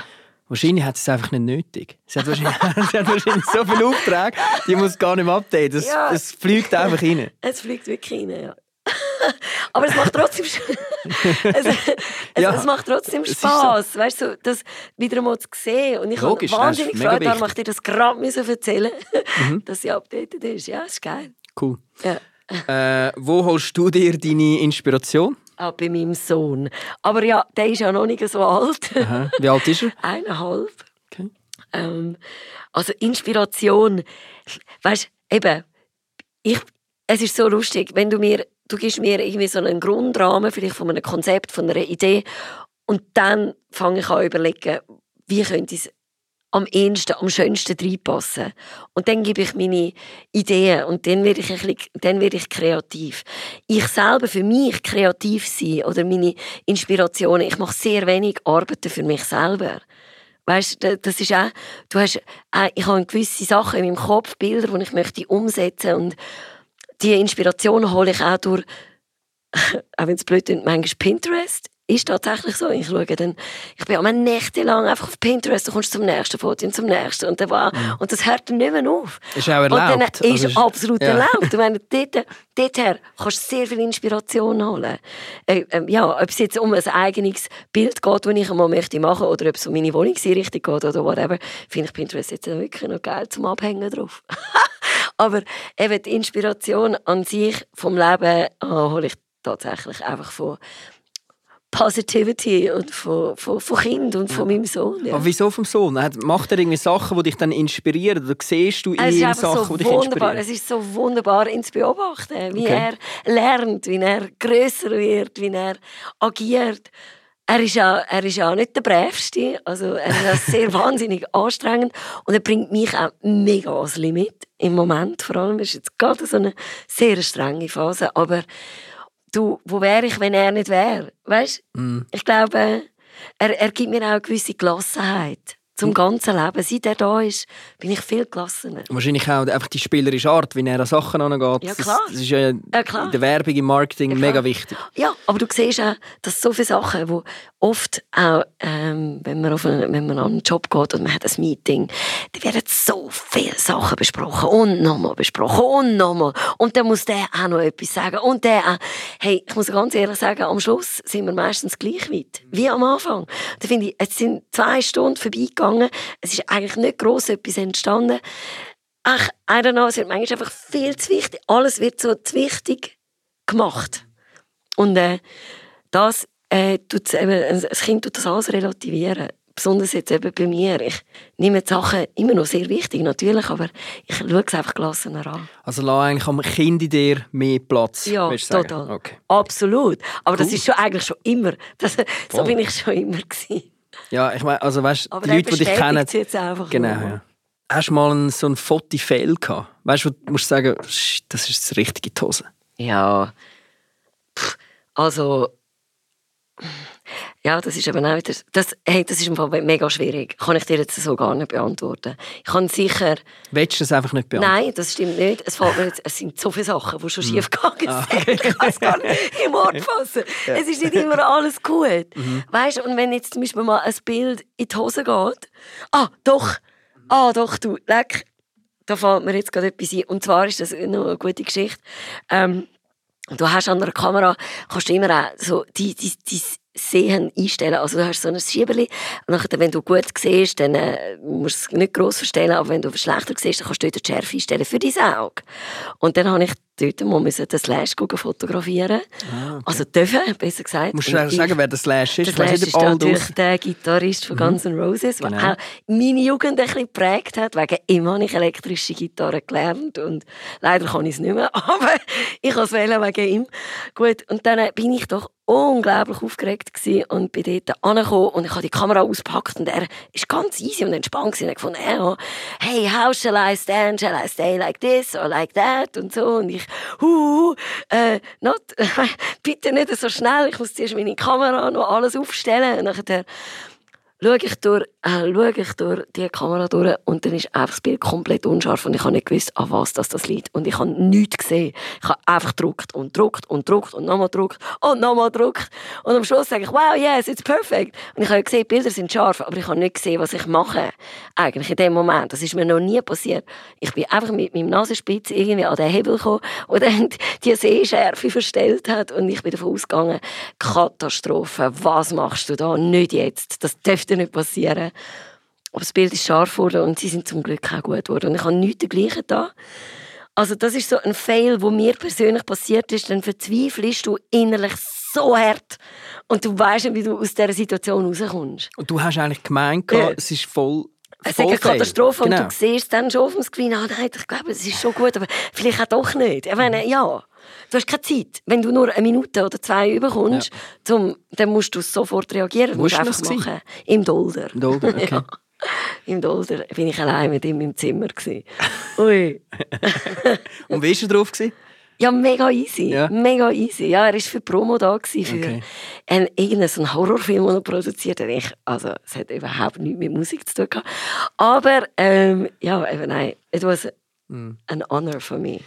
S1: Wahrscheinlich hat sie es einfach nicht nötig. Sie hat wahrscheinlich, <laughs> sie hat wahrscheinlich so viele Aufträge, die muss gar nicht mehr updaten. Es, ja. es fliegt einfach rein.
S3: Es fliegt wirklich rein, ja. <laughs> Aber es macht trotzdem <laughs> es, es, ja. es macht trotzdem Spaß, so. weißt du, das wieder mal zu sehen. Und ich habe wahnsinnig gefreut, darum ich dir das gerade erzählen, mhm. dass sie updated ist. Ja, ist geil.
S1: Cool. Ja. Äh, wo holst du dir deine Inspiration?
S3: Ah, bei meinem Sohn. Aber ja, der ist ja noch nicht so alt.
S1: Aha. Wie alt ist er? <laughs>
S3: Eineinhalb. Okay. Ähm, also Inspiration, weißt eben, ich, es ist so lustig, wenn du mir, du gibst mir irgendwie so einen Grundrahmen vielleicht von einem Konzept, von einer Idee und dann fange ich an überlegen, wie könnte ich es am ehesten, am schönsten reinpassen. Und dann gebe ich meine Ideen und dann werde ich, ein bisschen, dann werde ich kreativ. Ich selber für mich kreativ sein oder meine Inspirationen, ich mache sehr wenig Arbeiten für mich selber. Weißt, das ist auch, du hast, ich habe gewisse Sachen in meinem Kopf, Bilder, die ich möchte umsetzen und die Inspiration hole ich auch durch, <laughs> auch wenn es blöd ist, manchmal Pinterest ist tatsächlich so. Ich schaue dann, ich bin einmal nächtelang einfach auf Pinterest, du kommst zum nächsten Foto und zum nächsten und, dann war, mhm. und das hört dann nicht mehr auf.
S1: Ist auch erlaubt.
S3: Und dann ist also, absolut ja. erlaubt. Ich meine, <laughs> dort, dorther kannst du sehr viel Inspiration holen. Äh, äh, ja, ob es jetzt um ein eigenes Bild geht, das ich einmal möchte machen oder ob es um meine Wohnungseinrichtung geht oder whatever, finde ich Pinterest jetzt wirklich noch geil zum Abhängen drauf. <laughs> Aber eben die Inspiration an sich vom Leben oh, hole ich tatsächlich einfach von Positivity und von, von, von Kind und von ja. meinem Sohn. Ja.
S1: Aber wieso vom Sohn? Macht er irgendwie Sachen, die dich dann inspirieren? Oder siehst du in ihm Sachen, so die dich inspirieren?
S3: Es ist so wunderbar zu beobachten, wie okay. er lernt, wie er grösser wird, wie er agiert. Er ist, ja, er ist ja nicht der Brävste, also er ist <laughs> sehr wahnsinnig anstrengend und er bringt mich auch mega ans Limit im Moment. Vor allem ist jetzt gerade so eine sehr strenge Phase, aber du, wo wäre ich, wenn er nicht wäre? Weißt? Mm. Ich glaube, er, er gibt mir auch eine gewisse Gelassenheit zum ganzen Leben. Seit er da ist, bin ich viel gelassener.
S1: Wahrscheinlich auch einfach die spielerische Art, wie er an Sachen angeht.
S3: Ja, klar.
S1: Das, das ist ja, ja in der Werbung, im Marketing ja, mega wichtig.
S3: Ja, aber du siehst auch, dass so viele Sachen, die oft auch, ähm, wenn, man auf einen, wenn man an einen Job geht und man hat ein Meeting, da werden so viele Sachen besprochen und nochmal besprochen und nochmal. Und dann muss der auch noch etwas sagen und der auch. Hey, ich muss ganz ehrlich sagen, am Schluss sind wir meistens gleich weit wie am Anfang. Da finde ich, es sind zwei Stunden vorbeigegangen, es ist eigentlich nicht gross etwas entstanden. Ach, I don't know, es wird manchmal einfach viel zu wichtig. Alles wird so zu wichtig gemacht. Und äh, das äh, tut, eben, ein Kind tut das alles relativieren. besonders jetzt eben bei mir. Ich nehme die Sachen immer noch sehr wichtig, natürlich, aber ich schaue es einfach gelassener an.
S1: Also lass eigentlich am Kind in dir mehr Platz.
S3: Ja, total.
S1: Okay.
S3: Absolut. Aber das
S1: Cool.
S3: ist schon eigentlich schon immer. Das, <laughs> so bin ich schon immer <laughs> gewesen.
S1: Ja, ich meine, also weißt,
S3: Aber
S1: die Leute, die dich kennen,
S3: jetzt einfach
S1: genau.
S3: nur.
S1: Ja. Hast du mal einen, so einen Fotofail gehabt? Weißt du, wo du musst sagen, «Shit, das ist das richtige Hose.
S3: Ja. Pff, Also. Ja, das ist eben auch wieder. Das, hey, das ist im Fall mega schwierig. Kann ich dir jetzt so gar nicht beantworten. Ich kann sicher.
S1: Willst du das einfach nicht beantworten?
S3: Nein, das stimmt nicht. Es, fällt mir jetzt, es sind so viele Sachen, die schon schief gegangen
S1: Ah,
S3: sind. Ich kann es gar nicht <laughs> im Wort fassen. Es ist nicht immer alles gut.
S1: Mhm.
S3: Weißt du, und wenn jetzt zum Beispiel mal ein Bild in die Hose geht. Ah, doch. Ah, doch, du. Leck. Da fällt mir jetzt gerade etwas ein. Und zwar ist das noch eine gute Geschichte. Ähm, du hast an einer Kamera, kannst du immer auch so die, die, die Sehen einstellen. Also du hast so ein Schieberli. Und nachher, wenn du gut siehst, dann äh, musst du es nicht gross verstellen. Aber wenn du schlechter siehst, dann kannst du die Schärfe einstellen für dein Auge. Und dann habe ich dort mal müssen den Slash fotografieren. Also dürfen, besser gesagt.
S1: Ah, Musst du
S3: ich-
S1: sagen, wer der Slash ist?
S3: der Slash ist natürlich der Gitarrist von Guns N' Roses, der
S1: Genau.
S3: auch meine Jugend ein bisschen geprägt hat. Wegen ihm habe ich elektrische Gitarre gelernt und leider kann ich es nicht mehr, <laughs> aber ich kann es wählen wegen ihm. Gut, und dann bin ich doch unglaublich aufgeregt gewesen und bin dort angekommen und ich habe die Kamera ausgepackt und er ist ganz easy und entspannt gewesen. Und ja, hey, how shall I stand? Shall I stay like this or like that? Und so. Und ich, hu, äh, not, <laughs> bitte nicht so schnell. Ich muss zuerst meine Kamera noch alles aufstellen. Und nachher schaue ich durch, äh, schaue ich durch die Kamera durch und dann ist einfach das Bild komplett unscharf und ich habe nicht gewusst, an was das, das liegt. Und ich habe nichts gesehen. Ich habe einfach gedruckt und gedruckt und gedruckt und nochmal gedruckt und nochmal gedruckt. Und am Schluss sage ich, wow, yes, it's perfect. Und ich habe gesehen, Bilder sind scharf, aber ich habe nicht gesehen, was ich mache. Eigentlich in dem Moment. Das ist mir noch nie passiert. Ich bin einfach mit meinem Nasenspitz irgendwie an den Hebel gekommen und dann <laughs> die Sehschärfe verstellt hat und ich bin davon ausgegangen, Katastrophe, was machst du da? Nicht jetzt. Das dürfte nicht passieren. Aber das Bild ist scharf geworden und sie sind zum Glück auch gut geworden. Und ich habe nichts dergleichen da. Also das ist so ein Fail, wo mir persönlich passiert ist. Dann verzweifelst du innerlich so hart und du weißt nicht, wie du aus dieser Situation rauskommst.
S1: Und du hast eigentlich gemeint,
S3: Ja.
S1: es ist voll.
S3: Es ist eine. Katastrophe
S1: genau.
S3: und du siehst dann schon auf dem Screen, ah nein, ich glaube, es ist schon gut, aber vielleicht auch doch nicht. Ich meine, ja, du hast keine Zeit. Wenn du nur eine Minute oder zwei überkommst, zum, dann musst du sofort reagieren.
S1: Wo
S3: musst
S1: ist das
S3: einfach
S1: gewesen?
S3: machen. Im Dolder.
S1: Im Dolder, okay. <laughs>
S3: ja. Im Dolder bin ich allein mit ihm im Zimmer. Gewesen. Ui. <laughs>
S1: Und wie war er drauf? Gewesen?
S3: Ja, mega easy.
S1: Ja.
S3: Mega easy. Ja, er war für Promo da gewesen, für
S1: Okay.
S3: einen, irgendeinen Horrorfilm, den er produziert hat. Ich, also, es hat überhaupt nichts mit Musik zu tun gehabt. Aber, ähm, ja, eben, nein, it was
S1: Mm.
S3: an honor for me.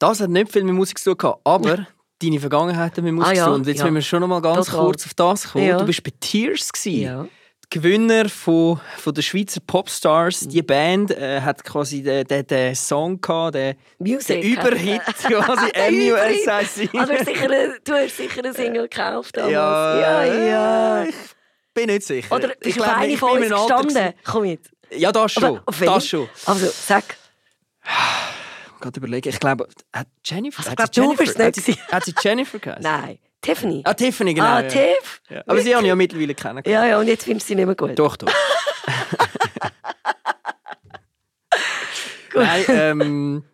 S1: Das hat nicht viel mit Musik zu tun, aber deine Vergangenheit hat mit Musik
S3: Ah, ja,
S1: zu tun. Und jetzt
S3: ja.
S1: müssen wir schon noch mal ganz
S3: Total.
S1: kurz auf das kommen.
S3: Ja.
S1: Du bist bei Tears. Gewesen.
S3: Ja.
S1: Gewinner von, von der Schweizer Popstars. Die Band äh, hat quasi den, den, den Song gehabt, den,
S3: Music.
S1: den Überhit <laughs> quasi. MUSIC.
S3: Du, hast sicher du hast sicher eine Single gekauft damals.
S1: Ja,
S3: ja. ja.
S1: Ich bin nicht sicher.
S3: Oder
S1: ich
S3: ist auf eine
S1: ich
S3: von uns gestanden? Komm mit.
S1: Ja, das schon.
S3: Aber
S1: das schon.
S3: Also, sag.
S1: Gerade überlegen. Ich glaube, hat Jennifer.
S3: Also, ich
S1: hat
S3: glaub,
S1: sie
S3: du bist
S1: Jennifer-
S3: nicht
S1: hat sie, hat sie Jennifer geheißen?
S3: Nein. Tiffany.
S1: Ah, Tiffany, genau.
S3: ah,
S1: ja.
S3: Tiff.
S1: Ja. Aber sie haben ja mittlerweile kennengelernt.
S3: Ja, ja, und jetzt findest du sie nicht mehr gut.
S1: Doch, doch. <laughs> <laughs> Nein, ähm,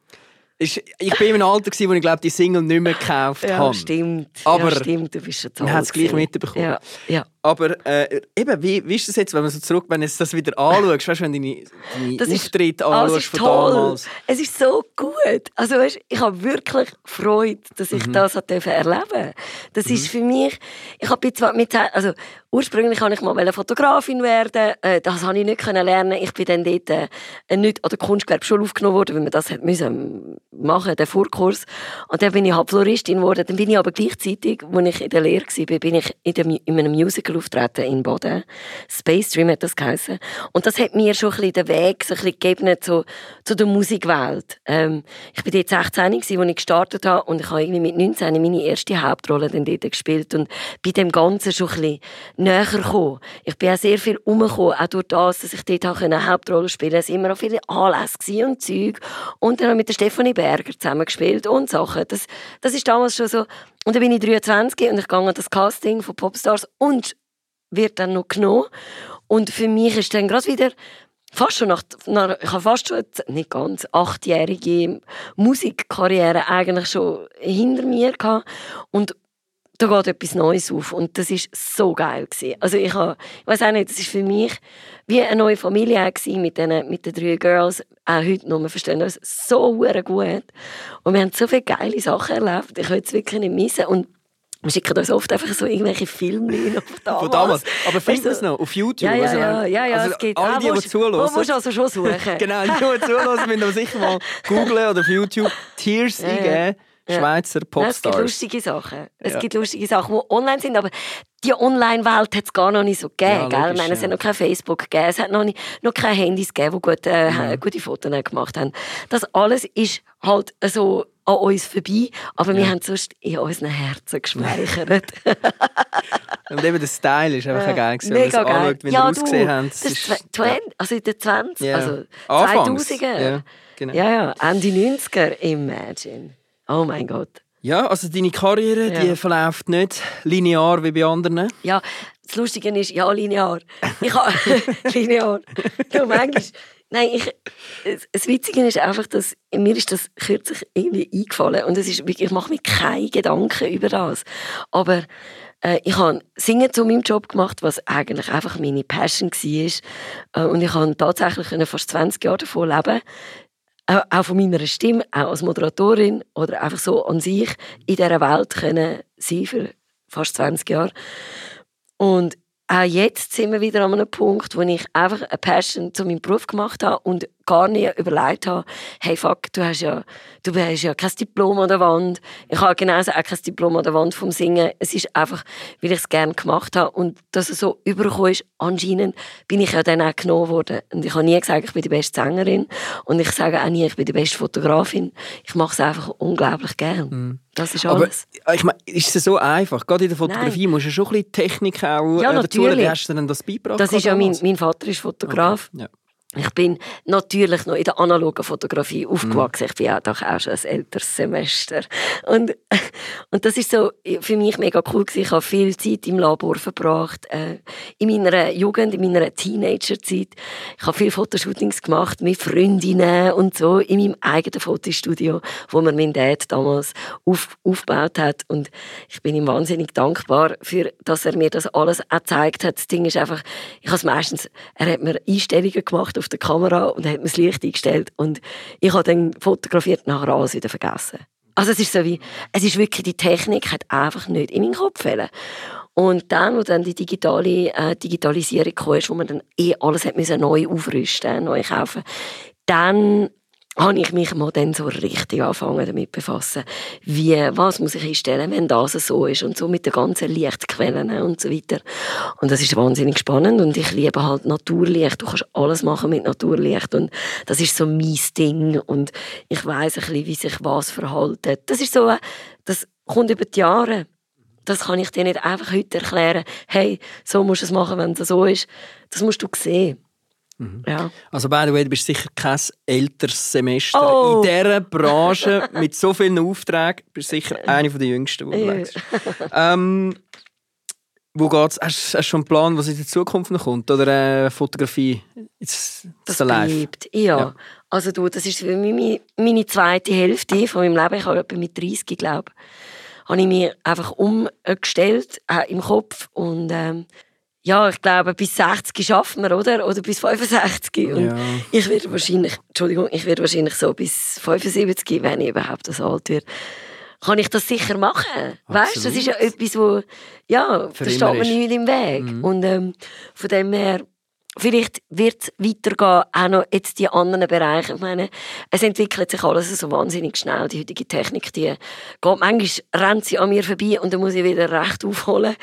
S1: ist, ich bin im Alter, gewesen, wo ich glaube, die Single nicht mehr gekauft
S3: Ja,
S1: habe.
S3: stimmt.
S1: Aber
S3: ja, stimmt, du bist schon toll.
S1: man hat es gleich mitbekommen.
S3: Ja, ja.
S1: Aber äh, eben, wie, wie ist das jetzt, wenn man so zurück, wenn du das wieder anschaust, weißt, wenn du deine, deine
S3: Das
S1: Auftritte anschaust
S3: es ist
S1: von
S3: toll.
S1: damals?
S3: Es ist so gut. Also, weißt, ich habe wirklich Freude, dass
S1: Mhm.
S3: ich das hat erleben Das ist für mich, ich habe zwar mit, also ursprünglich wollte ich mal Fotografin werden. Äh, Das habe ich nicht können lernen. Ich bin dann dort äh, nicht an der Kunstgewerbeschule aufgenommen worden, weil man das hat müssen machen, den Vorkurs. Und dann bin ich halt Floristin geworden. Dann bin ich aber gleichzeitig, als ich in der Lehre war, bin ich in, dem, in einem Musical auftreten in Boden. Space Dream hat das geheißen. Und das hat mir schon ein bisschen den Weg so ein bisschen gegeben zu, zu der Musikwelt. Ähm, ich bin dort 16, gewesen, als ich gestartet habe und ich habe irgendwie mit 19 meine erste Hauptrolle dann dort gespielt und bei dem Ganzen schon ein bisschen näher gekommen. Ich bin auch sehr viel umgekommen, auch durch das, dass ich dort auch eine Hauptrolle spielen konnte. Es waren immer auch viele Anlässe und Zeug. Und dann habe ich mit der Stefanie Berger zusammen gespielt und Sachen. Das, das ist damals schon so. Und dann bin ich 23 und ich gehe an das Casting von Popstars und wird dann noch genommen. Und für mich ist dann gerade wieder fast schon nach, nach ich habe fast schon jetzt, nicht ganz achtjährige Musikkarriere eigentlich schon hinter mir gehabt und da geht etwas Neues auf und das ist so geil gewesen. Also ich habe, ich weiß auch nicht, das ist für mich wie eine neue Familie gewesen mit den mit den drei Girls. Auch heute noch, wir verstehen uns so gut und wir haben so viele geile Sachen erlebt. Ich will es wirklich nicht missen und wir schicken uns oft einfach so irgendwelche Filme <laughs> von damals.
S1: Von damals. Aber findet
S3: Weißt
S1: es
S3: du-
S1: noch auf YouTube?
S3: Ja, ja,
S1: Also,
S3: ja, ja, ja
S1: also
S3: es geht
S1: Alle, die, die
S3: musst,
S1: zuhören.
S3: Musst du also schon suchen. <laughs>
S1: genau, die, die zuhören, müssen sicher mal <laughs> googlen oder auf YouTube Tears
S3: Ja,
S1: eingeben.
S3: Ja.
S1: Schweizer
S3: Ja, es gibt
S1: Popstars.
S3: lustige Sachen. Es
S1: Ja.
S3: gibt lustige Sachen, die online sind, aber die Online-Welt hat es gar noch nicht so gegeben.
S1: Ja,
S3: gell?
S1: logisch,
S3: ich meine, es hat noch kein Facebook gegeben, es hat noch, nicht, noch keine Handys gegeben, die gut, äh, gute Fotos gemacht haben. Das alles ist halt so an uns vorbei, aber wir haben sonst in unseren Herzen gespeichert. <laughs>
S1: Und eben der Style ist einfach geil gewesen. Wenn man
S3: Mega geil.
S1: anschaut, wie
S3: ja,
S1: wir ausgesehen
S3: du,
S1: haben.
S3: Das ist tw- 20, also in den 20,
S1: Ja.
S3: also
S1: Anfangs,
S3: 2000er.
S1: ja, genau.
S3: ja, ja, Ende 90er, imagine. Oh mein Gott.
S1: Ja, also deine Karriere,
S3: Ja.
S1: die verläuft nicht linear wie bei anderen.
S3: Ja, das Lustige ist, ja, linear. Ich habe <laughs> linear. Ja, manchmal. Nein, ich, das- Witzige ist einfach, dass mir ist das kürzlich irgendwie eingefallen und es ist ich mache mir keine Gedanken über das. Aber äh, ich habe Singen zu meinem Job gemacht, was eigentlich einfach meine Passion war. Äh, und ich habe tatsächlich fast 20 Jahre davon leben. Auch auch von meiner Stimme, auch als Moderatorin oder einfach so an sich in dieser Welt können sein für fast 20 Jahre. Und auch jetzt sind wir wieder an einem Punkt, wo ich einfach eine Passion zu meinem Beruf gemacht habe und gar nicht überlegt habe, hey fuck, du hast ja, du hast ja kein Diplom an der Wand. Ich habe genauso auch kein Diplom an der Wand vom Singen. Es ist einfach, weil ich es gerne gemacht habe und dass es so übergekommen ist, anscheinend bin ich ja dann auch genommen worden. Und ich habe nie gesagt, ich bin die beste Sängerin und ich sage auch nie, ich bin die beste Fotografin. Ich mache es einfach unglaublich gern. Das ist
S1: Aber
S3: alles.
S1: ich meine, ist es so einfach? Gerade in der Fotografie
S3: Nein.
S1: musst du schon ein bisschen Technik auch
S3: Ja,
S1: äh, dazu
S3: natürlich.
S1: Wie hast du denn das beigebracht?
S3: Das ist ja mein, mein Vater ist Fotograf.
S1: Okay, ja.
S3: Ich bin natürlich noch in der analogen Fotografie aufgewachsen. Ich bin ja doch auch schon ein älteres Semester. Und, <laughs> und das ist so für mich mega cool gewesen. Ich habe viel Zeit im Labor verbracht. Äh, in meiner Jugend, in meiner Teenagerzeit. Ich habe viele Fotoshootings gemacht mit Freundinnen und so in meinem eigenen Fotostudio, wo mir mein Dad damals auf, aufgebaut hat. Und ich bin ihm wahnsinnig dankbar für, dass er mir das alles auch gezeigt hat. Das Ding ist einfach, ich habe meistens, er hat mir Einstellungen gemacht auf der Kamera und hat mir das Licht eingestellt und ich habe dann fotografiert nachher alles wieder vergessen. Also es ist so wie, es ist wirklich, die Technik hat einfach nicht in meinen Kopf gefallen. Und dann, wo dann die digitale äh, Digitalisierung kam, wo man dann eh alles hat müssen neu aufrüsten, neu kaufen, dann habe ich mich mal dann so richtig angefangen damit befassen, wie, was muss ich einstellen, wenn das so ist und so mit den ganzen Lichtquellen und so weiter. Und das ist wahnsinnig spannend und ich liebe halt Naturlicht. Du kannst alles machen mit Naturlicht und das ist so mein Ding und ich weiß ein bisschen, wie sich was verhalten. Das ist so, das kommt über die Jahre. Das kann ich dir nicht einfach heute erklären. Hey, so musst du es machen, wenn es so ist. Das musst du sehen. Ja.
S1: Also, by the way, du bist sicher kein älteres Semester.
S3: Oh.
S1: In dieser Branche <laughs> mit so vielen Aufträgen bist du sicher eine der jüngsten, die du ähm, wo geht's? Hast, du schon einen Plan, was in der Zukunft noch kommt? Oder äh, Fotografie? It's,
S3: Das
S1: it's alive.
S3: bleibt, ja.
S1: Ja.
S3: Also du, das ist meine, meine zweite Hälfte von meinem Leben. Ich habe etwa mit 30, glaube habe ich mir einfach umgestellt äh, im Kopf und ähm, ja, ich glaube, bis 60 schaffen wir, oder? Oder bis 65. Und
S1: Ja.
S3: ich werde wahrscheinlich, Entschuldigung, ich werde wahrscheinlich so bis 75, wenn ich überhaupt so alt werde, kann ich das sicher machen. Weißt du, das ist ja etwas, wo, ja,
S1: Für
S3: da steht mir nicht im Weg. Und ähm, von dem her, vielleicht wird es weitergehen, auch noch jetzt die anderen Bereiche. Ich meine, es entwickelt sich alles so wahnsinnig schnell. Die heutige Technik, die geht, manchmal rennt sie an mir vorbei und dann muss ich wieder recht aufholen.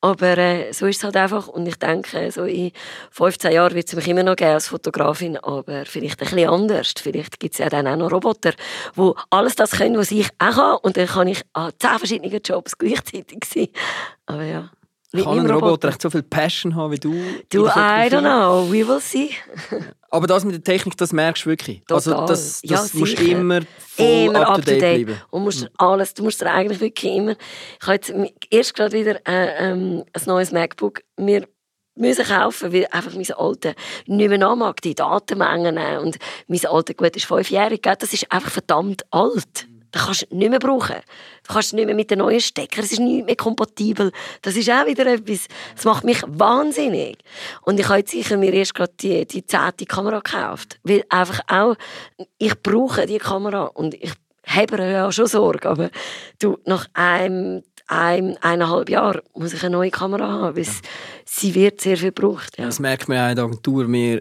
S3: Aber äh, so ist es halt einfach. Und ich denke, so in 15 Jahren wird es mich immer noch geben als Fotografin, aber vielleicht ein bisschen anders. Vielleicht gibt es ja dann auch noch Roboter, die alles das können, was ich auch kann. Und dann kann ich an 10 verschiedenen Jobs gleichzeitig sein. Aber ja. Mit
S1: Kann ein Roboter echt so viel Passion haben wie du?
S3: Du, I don't know. We will see. <laughs>
S1: Aber das mit der Technik, das merkst du wirklich. Also
S3: Total.
S1: das,
S3: Ja,
S1: das musst du
S3: sicher.
S1: immer voll
S3: Immer
S1: up to date bleiben.
S3: Und musst alles, du musst dir eigentlich wirklich immer... Ich habe jetzt erst gerade wieder äh, ähm, ein neues MacBook mir müssen kaufen, weil einfach mein Alter nicht mehr nachmag, die Datenmengen. Und mein Alter, gut, ist fünfjährig, das ist einfach verdammt alt. Das kannst du nicht mehr brauchen. Du kannst es nicht mehr mit den neuen Stecker, es ist nicht mehr kompatibel. Das ist auch wieder etwas, das macht mich wahnsinnig. Und ich habe jetzt sicher mir erst gerade die, die zehnte Kamera gekauft. Weil einfach auch, ich brauche die Kamera und ich habe ja schon Sorge, aber du, nach einem ein, eineinhalb Jahren muss ich eine neue Kamera haben, weil ja. sie wird sehr viel gebraucht. Ja.
S1: Das merkt man ja in der Agentur. Wir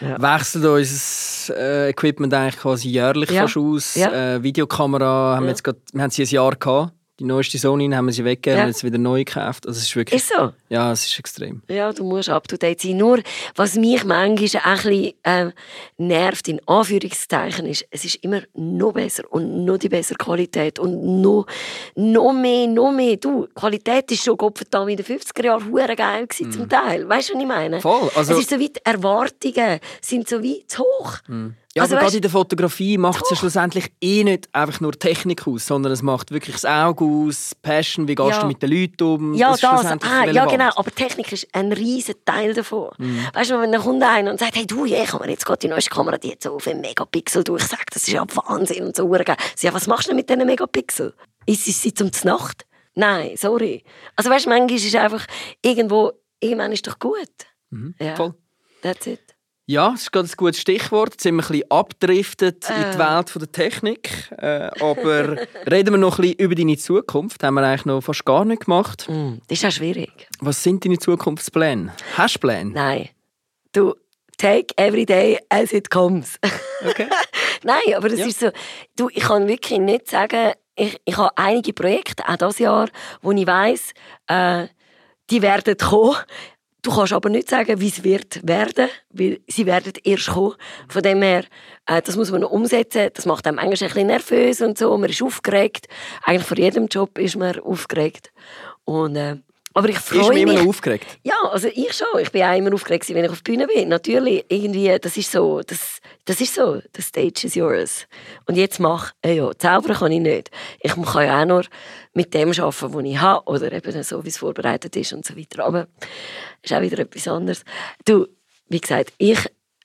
S1: ja. wechseln unser äh, Equipment eigentlich quasi jährlich ja. aus. Äh, Videokamera haben wir jetzt grad, wir haben sie ein Jahr gehabt. Die neueste Sony haben wir sie weggegeben ja. und jetzt wieder neu gekauft. Also es ist wirklich...
S3: Ist so?
S1: Ja, es ist extrem.
S3: Ja, du musst up-to-date sein. Nur, was mich manchmal ein bisschen äh, nervt, in Anführungszeichen, ist, es ist immer noch besser und noch die bessere Qualität und noch, noch mehr, noch mehr. Du, Qualität ist schon Gottverdammt in den 50er Jahren hure geil gewesen, mm. zum Teil. Weißt du, was ich meine?
S1: Voll. Also...
S3: Es ist so weit, Erwartungen sind so weit zu hoch. Mm.
S1: Ja, also, aber gerade in der Fotografie macht es ja schlussendlich eh nicht einfach nur Technik aus, sondern es macht wirklich das Auge aus, Passion, wie gehst ja. du mit den Leuten um.
S3: Ja, das, das. Ah, ja genau, aber Technik ist ein riesen Teil davon. Mhm. Weißt du, wenn dann kommt einer und sagt, hey du, ich habe mir jetzt gerade die neueste Kamera, die jetzt so auf einen Megapixel durchsagt, das ist ja Wahnsinn und so. Ja, was machst du denn mit diesen Megapixel? Ist es zum Nacht? Nein, sorry. Also weißt du, manchmal ist es einfach irgendwo, irgendwann ist doch gut.
S1: Mhm. Ja. Voll.
S3: That's it.
S1: Ja, das ist gerade ein gutes Stichwort. Jetzt sind wir ein bisschen abgedriftet äh. in die äh. Welt der Technik. Äh, aber <laughs> reden wir noch ein bisschen über deine Zukunft. Das haben wir eigentlich noch fast gar nicht gemacht.
S3: Mm, das ist ja schwierig.
S1: Was sind deine Zukunftspläne? Hast du Pläne?
S3: Nein. Du, take every day as it comes.
S1: Okay. <laughs>
S3: Nein, aber das ja. ist so. Du, ich kann wirklich nicht sagen, ich, ich habe einige Projekte, auch dieses Jahr, wo ich weiss, äh, die werden kommen. Du kannst aber nicht sagen, wie es wird werden, weil sie werden erst kommen. Von dem her, äh, das muss man noch umsetzen. Das macht einem eigentlich ein bisschen nervös und so. Man ist aufgeregt. Eigentlich vor jedem Job ist man aufgeregt. Und äh, aber ich freue mich.
S1: Immer aufgeregt?
S3: Ja, also ich schon. Ich bin auch immer aufgeregt, wenn ich auf der Bühne bin. Natürlich, irgendwie, das ist so, das, das ist so, the stage is yours. Und jetzt mach, äh, ja, zaubern kann ich nicht. Ich kann ja auch nur mit dem arbeiten, was ich habe, oder eben so, wie es vorbereitet ist und so weiter. Aber ist auch wieder etwas anderes. Du, wie gesagt, ich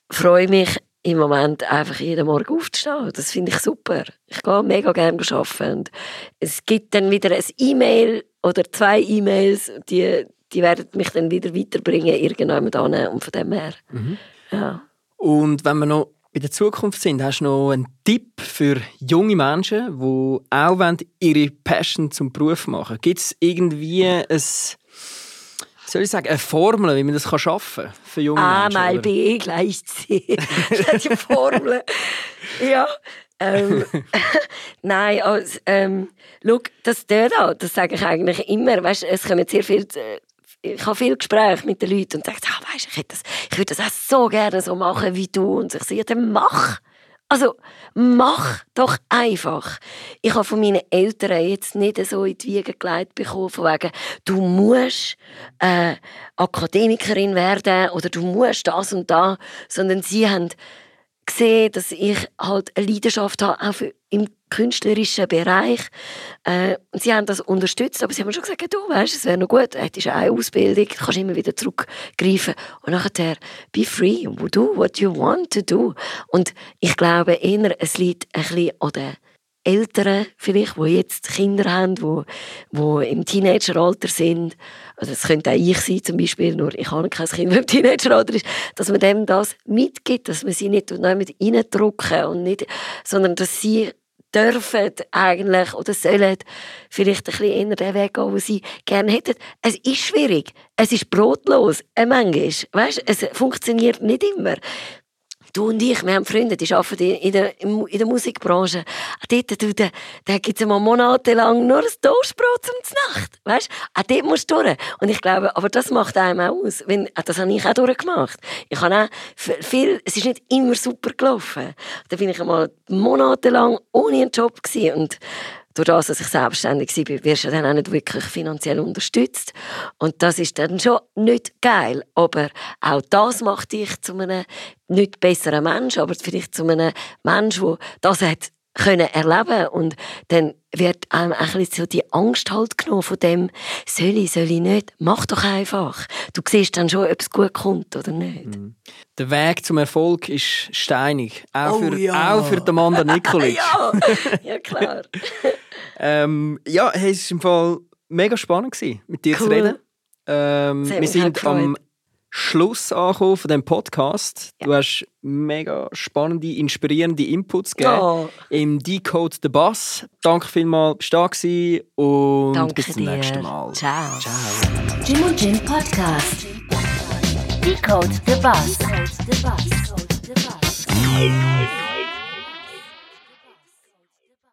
S3: freue mich im Moment einfach jeden Morgen aufzustehen. Das finde ich super. Ich gehe mega gerne arbeiten. Und es gibt dann wieder ein E-Mail oder zwei E-Mails, die, die werden mich dann wieder weiterbringen, irgendjemand an. Und von dem her, mhm. ja.
S1: Und wenn wir noch bei der Zukunft sind, hast du noch einen Tipp für junge Menschen, die auch ihre Passion zum Beruf machen Gibt es irgendwie ein soll ich sagen, eine Formel, wie man das schaffen kann für junge
S3: A
S1: Menschen?
S3: A mal B gleich C. <laughs> das ist Formel. ja. ähm, <laughs> Nein, also, ähm, schau, das dort auch, das sage ich eigentlich immer. Weißt, es kommen sehr viel, äh, ich habe viele Gespräche mit den Leuten und sage, ah, weißt, ich, das, ich würde das auch so gerne so machen wie du. Und ich sage, dann mach. Also, mach doch einfach. Ich habe von meinen Eltern jetzt nicht so in die Wiege gelegt bekommen, von wegen, du musst äh, Akademikerin werden oder du musst das und das, sondern sie haben gesehen, dass ich halt eine Leidenschaft habe, auch für, im künstlerischen Bereich. Äh, sie haben das unterstützt, aber sie haben schon gesagt, du weißt, es wäre noch gut, hättest eine Ausbildung, du kannst immer wieder zurückgreifen und nachher be free, do what you want to do. Und ich glaube eher, es liegt ein bisschen an den Eltern vielleicht, die jetzt Kinder haben, die, die im Teenageralter sind, also das könnte auch ich sein zum Beispiel, nur ich habe kein Kind, <laughs> das im Teenageralter ist, dass man dem das mitgibt, dass man sie nicht mit reindrücken und nicht, sondern dass sie dürfen eigentlich oder sollen vielleicht ein bisschen eher den Weg gehen, den sie gerne hätten. Es ist schwierig. Es ist brotlos. Äh, manchmal. Weißt, es funktioniert nicht immer. Du und ich, wir haben Freunde, die arbeiten in der, in der Musikbranche. Dort, du, da, da gibt es mal monatelang nur ein Toastbrot zum Nacht. Weißt du? Auch dort musst du durch. Und ich glaube, aber das macht einem auch aus. Wenn, das habe ich auch durchgemacht. Ich habe auch viel, es ist nicht immer super gelaufen. Da bin ich einmal monatelang ohne einen Job gewesen. Und durch das, dass ich selbstständig war, wirst du dann auch nicht wirklich finanziell unterstützt. Und das ist dann schon nicht geil. Aber auch das macht dich zu einem nicht besseren Mensch, aber vielleicht zu einem Mensch, der das hat können erleben und dann wird einem ein bisschen so die Angst halt genommen von dem, soll ich, soll ich nicht, mach doch einfach. Du siehst dann schon, ob es gut kommt oder nicht.
S1: Mhm. Der Weg zum Erfolg ist steinig, auch,
S3: Oh
S1: für,
S3: ja.
S1: auch für Amanda <laughs> Nikolic.
S3: ja, ja klar. <laughs>
S1: ähm, ja, hey, es war im Fall mega spannend, gewesen, mit dir zu
S3: Cool.
S1: reden. Ähm, wir sind am Schluss angekommen von dem Podcast. Du hast mega spannende, inspirierende Inputs gegeben.
S3: Ja.
S1: Im Decode the Bass. Danke vielmals, bist du da und
S3: Danke
S1: bis zum
S3: dir.
S1: nächsten Mal.
S3: Ciao.
S1: Ciao.
S2: Jim und Jim Podcast. Decode the Bus. Decode the Bus.